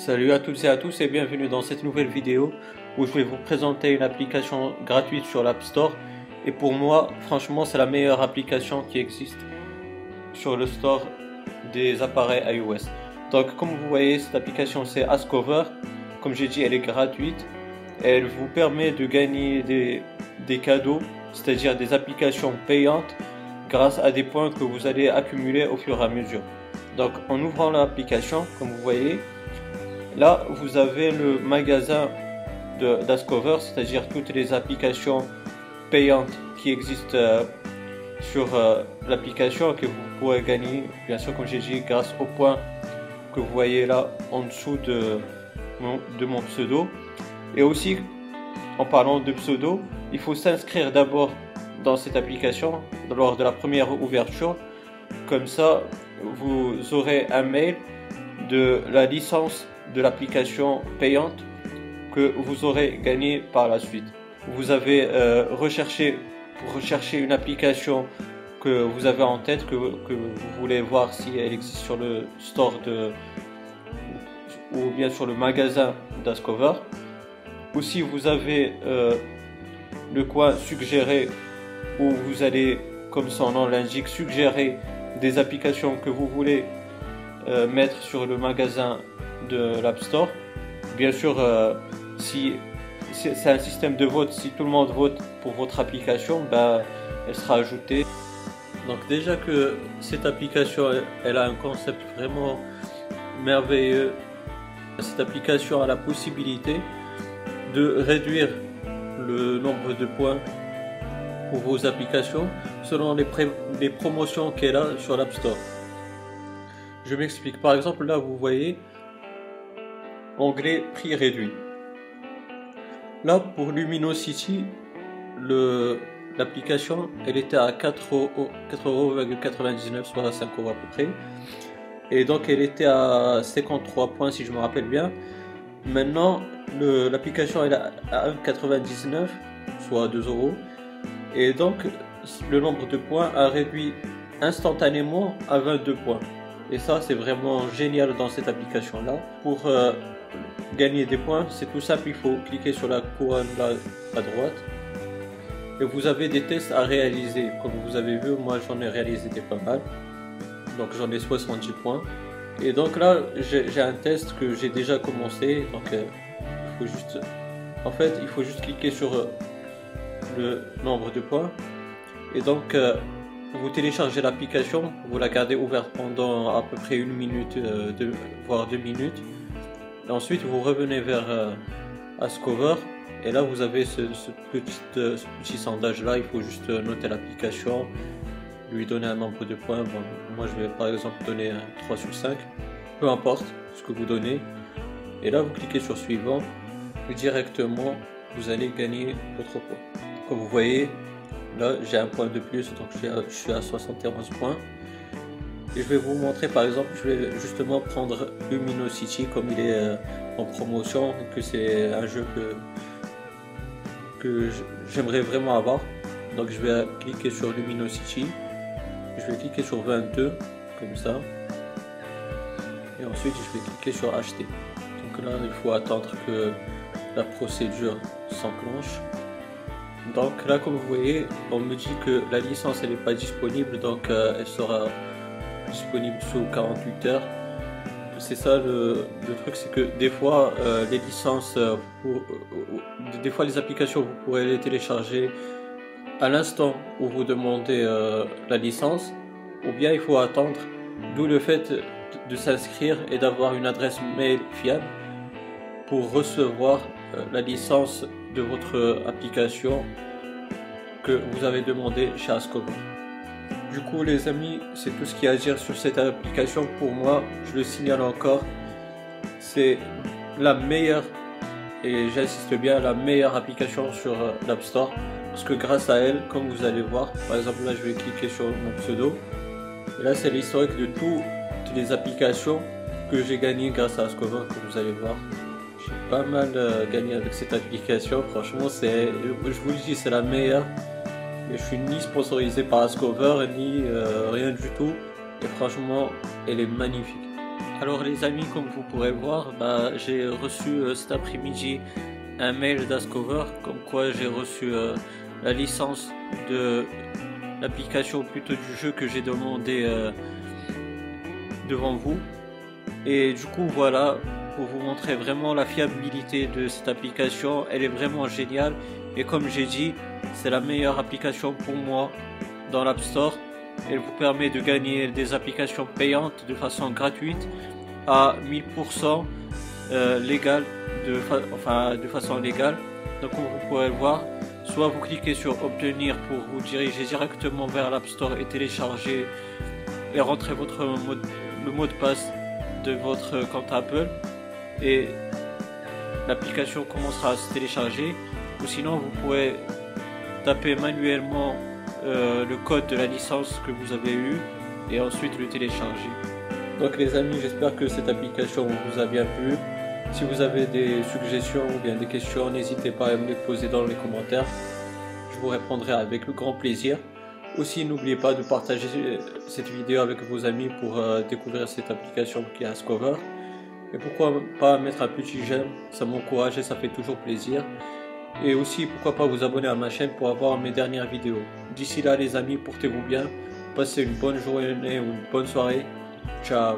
Salut à toutes et à tous et bienvenue dans cette nouvelle vidéo où je vais vous présenter une application gratuite sur l'App Store et pour moi franchement c'est la meilleure application qui existe sur le store des appareils iOS. Donc comme vous voyez cette application c'est Askover, comme j'ai dit elle est gratuite, elle vous permet de gagner des, des cadeaux, c'est-à-dire des applications payantes grâce à des points que vous allez accumuler au fur et à mesure. Donc en ouvrant l'application comme vous voyez Là, vous avez le magasin d'Ascover, c'est-à-dire toutes les applications payantes qui existent euh, sur euh, l'application que vous pourrez gagner, bien sûr, comme j'ai dit, grâce au point que vous voyez là en dessous de mon pseudo. Et aussi, en parlant de pseudo, il faut s'inscrire d'abord dans cette application lors de la première ouverture. Comme ça, vous aurez un mail de la licence de l'application payante que vous aurez gagné par la suite. Vous avez euh, recherché une application que vous avez en tête, que, vous voulez voir si elle existe sur le store de ou bien sur le magasin d'Ascover. Ou si vous avez euh, le coin suggéré où vous allez, comme son nom l'indique, suggérer des applications que vous voulez euh, mettre sur le magasin de l'App Store. Bien sûr, euh, si c'est un système de vote, si tout le monde vote pour votre application, ben, elle sera ajoutée. Donc déjà que cette application, elle a un concept vraiment merveilleux. Cette application a la possibilité de réduire le nombre de points pour vos applications selon les, les promotions qu'elle a sur l'App Store. Je m'explique. Par exemple, là, vous voyez, onglet prix réduit. Là, pour Luminosity, l'application, elle était à 4,99€, euros, soit 5 euros à peu près. Et donc, elle était à 53 points, si je me rappelle bien. Maintenant, l'application est à 1,99, soit 2 euros. Et donc, le nombre de points a réduit instantanément à 22 points. Et ça, c'est vraiment génial dans cette application-là. Pour euh, gagner des points, c'est tout simple, il faut cliquer sur la couronne là à droite. Et vous avez des tests à réaliser. Comme vous avez vu, moi j'en ai réalisé des pas mal. Donc j'en ai 70 points. Et donc là, j'ai un test que j'ai déjà commencé. Donc euh, il faut juste... En fait, il faut juste cliquer sur euh, le nombre de points. Et donc, euh, vous téléchargez l'application, vous la gardez ouverte pendant à peu près une minute, voire deux minutes ensuite, vous revenez vers euh, Ascover. Et là, vous avez ce, petit, euh, sondage là. Il faut juste euh, noter l'application, lui donner un nombre de points. moi, je vais par exemple donner 3 sur 5. Peu importe ce que vous donnez. Et là, vous cliquez sur suivant. Et directement, vous allez gagner votre point. Comme vous voyez, là, j'ai un point de plus. Donc, je suis à 71 points. Je vais vous montrer par exemple, je vais justement prendre Luminosity comme il est euh, en promotion, que c'est un jeu que, que j'aimerais vraiment avoir. Donc je vais cliquer sur Luminosity, je vais cliquer sur 22 comme ça. Et ensuite je vais cliquer sur acheter. Donc là il faut attendre que la procédure s'enclenche. Donc là comme vous voyez, on me dit que la licence elle n'est pas disponible donc euh, elle sera disponible sous 48 heures. C'est ça le, truc, c'est que des fois euh, les licences, euh, pour, euh, des fois les applications, vous pourrez les télécharger à l'instant où vous demandez la licence, ou bien il faut attendre. D'où le fait de s'inscrire et d'avoir une adresse mail fiable pour recevoir la licence de votre application que vous avez demandé chez Ascover. Du coup, les amis, c'est tout ce qu'il y a à dire sur cette application. Pour moi, je le signale encore, c'est la meilleure, et j'insiste bien, la meilleure application sur euh, l'App Store. Parce que grâce à elle, comme vous allez voir, par exemple là, je vais cliquer sur mon pseudo. Et là, c'est l'historique de toutes les applications que j'ai gagnées grâce à Ascover, comme vous allez voir. J'ai pas mal euh, gagné avec cette application. Franchement, c'est, je vous le dis, c'est la meilleure je suis ni sponsorisé par Ascover ni euh, rien du tout. Et franchement, elle est magnifique. Alors les amis, comme vous pourrez voir, bah, j'ai reçu euh, cet après-midi un mail d'Ascover comme quoi j'ai reçu euh, la licence de l'application plutôt du jeu que j'ai demandé devant vous. Et du coup voilà, pour vous montrer vraiment la fiabilité de cette application, elle est vraiment géniale. Et comme j'ai dit, c'est la meilleure application pour moi dans l'App Store. Elle vous permet de gagner des applications payantes de façon gratuite à 1000% euh, légal, de, façon légale. Donc vous pourrez le voir, soit vous cliquez sur obtenir pour vous diriger directement vers l'App Store et télécharger et rentrer votre mot, le mot de passe de votre compte Apple et l'application commencera à se télécharger ou sinon vous pouvez taper manuellement euh, le code de la licence que vous avez eu et ensuite le télécharger. Donc les amis, j'espère que cette application vous a bien plu. Si vous avez des suggestions ou bien des questions, n'hésitez pas à me les poser dans les commentaires. Je vous répondrai avec le grand plaisir. Aussi, n'oubliez pas de partager cette vidéo avec vos amis pour euh, découvrir cette application qui est Ascover. Et pourquoi pas mettre un petit j'aime, ça m'encourage et ça fait toujours plaisir. Et aussi, pourquoi pas vous abonner à ma chaîne pour avoir mes dernières vidéos. D'ici là, les amis, portez-vous bien. Passez une bonne journée ou une bonne soirée. Ciao